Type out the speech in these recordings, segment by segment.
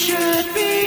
should be.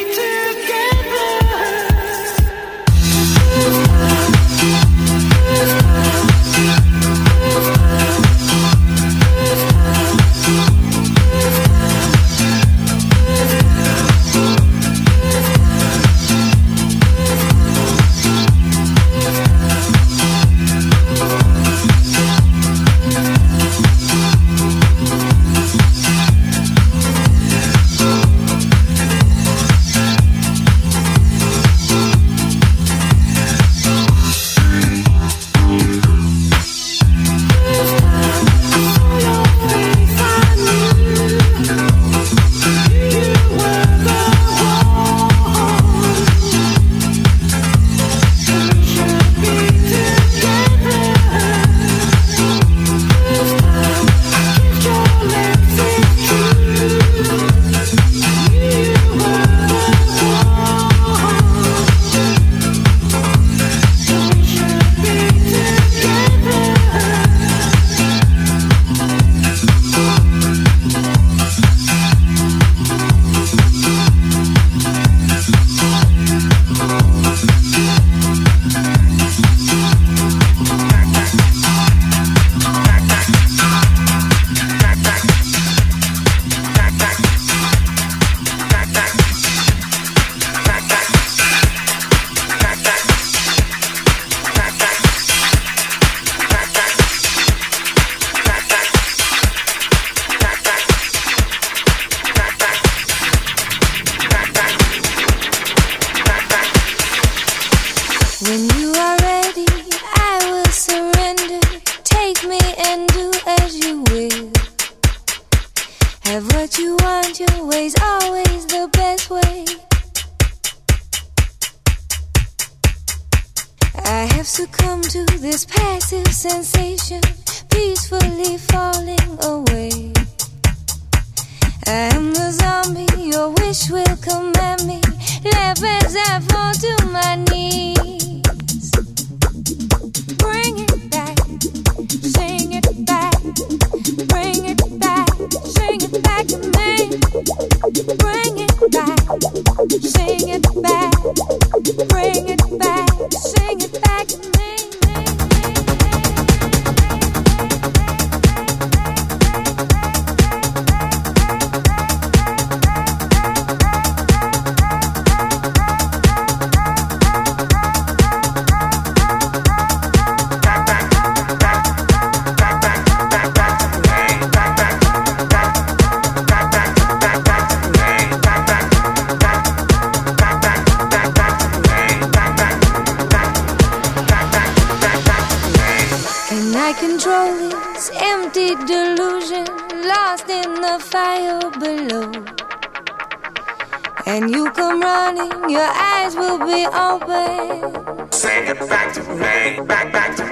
come at me. Fall to my knees. Bring it back, sing it back. Bring it back, sing it back to me. Bring it back, sing it and you come running, your eyes will be open. Sing it back to me, back, back to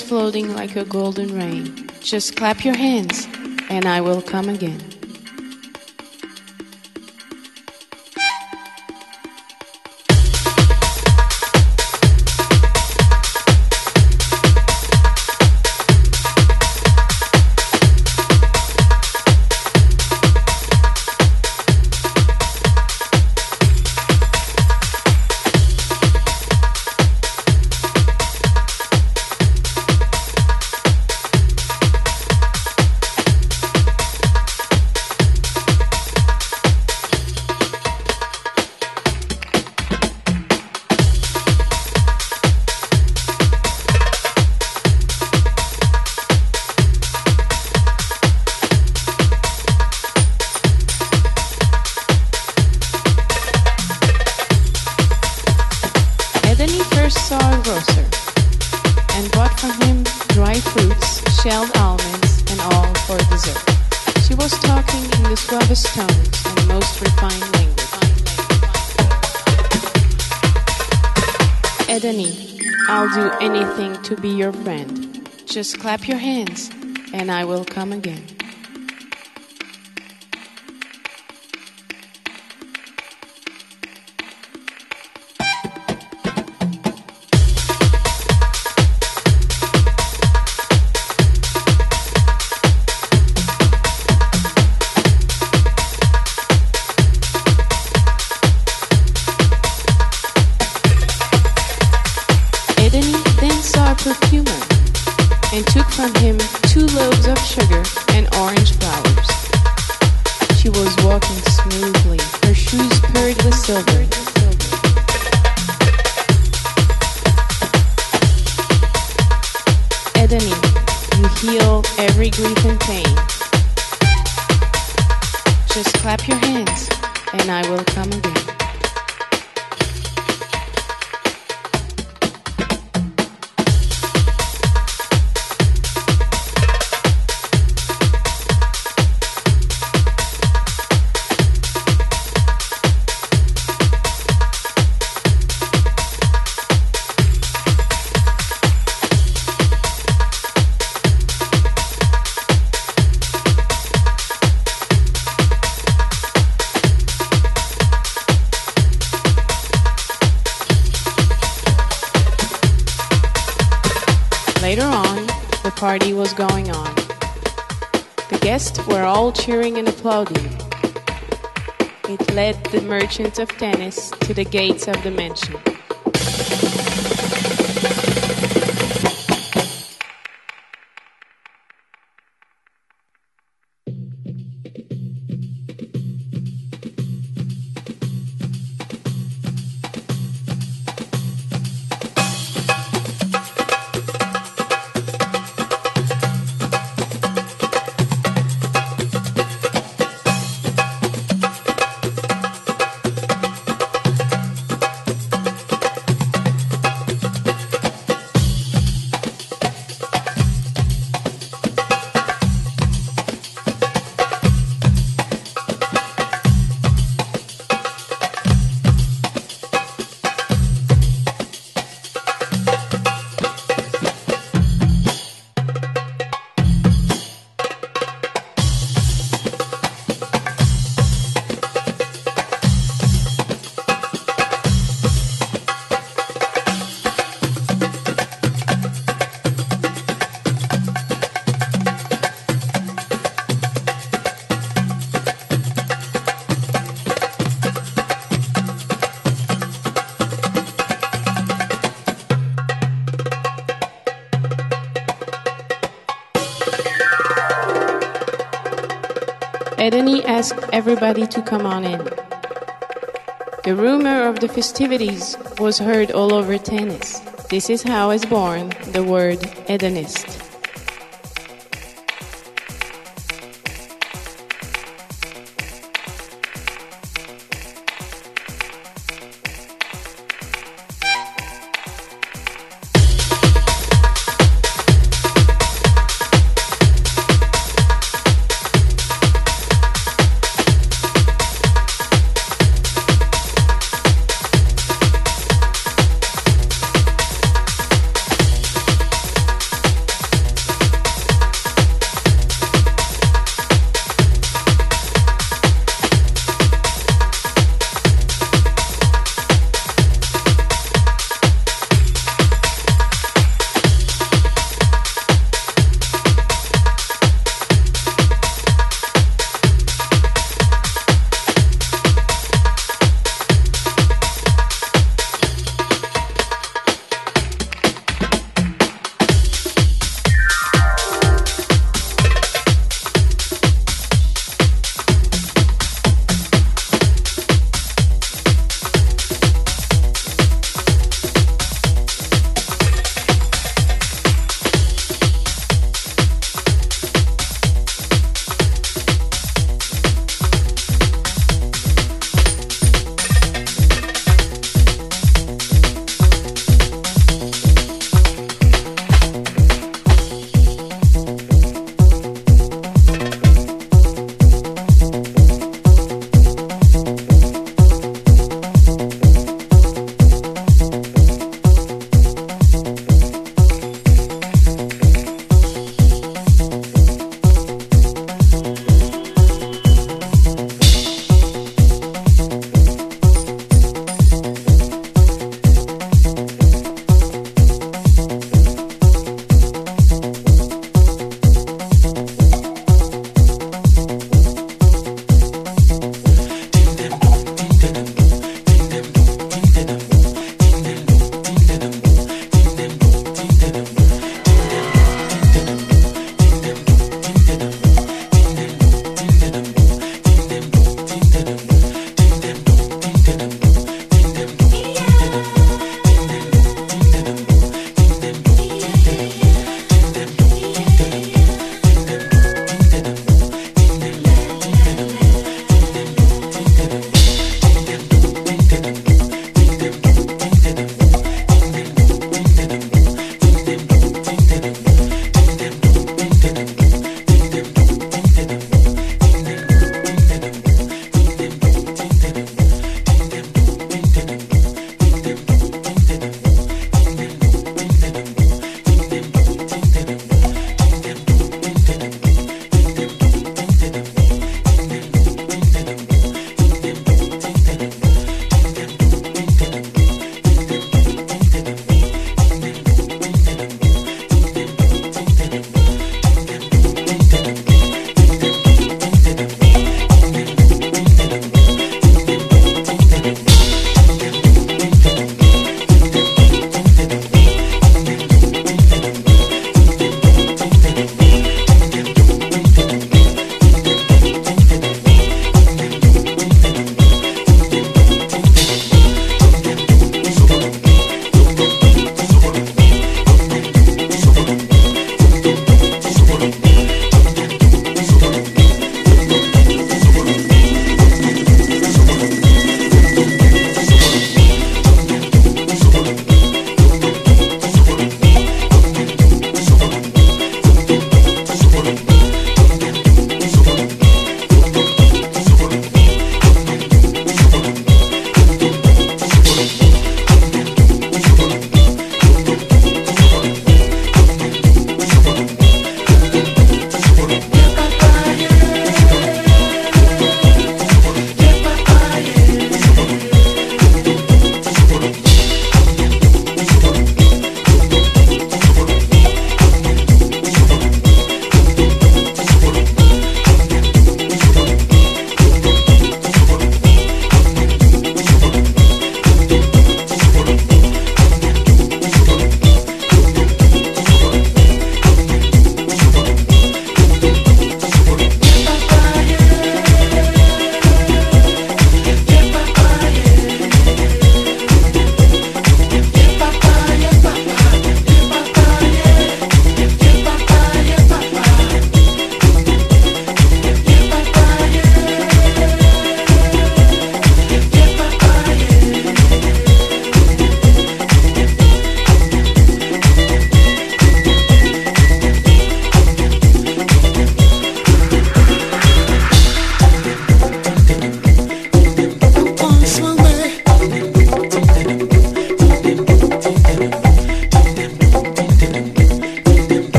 floating like a golden rain. Just clap your hands, and I will come again. just clap your hands and I will come again. of tennis to the gates of the mansion. everybody to come on in. The rumor of the festivities was heard all over Tennis. This is how is born the word hedonist.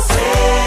você,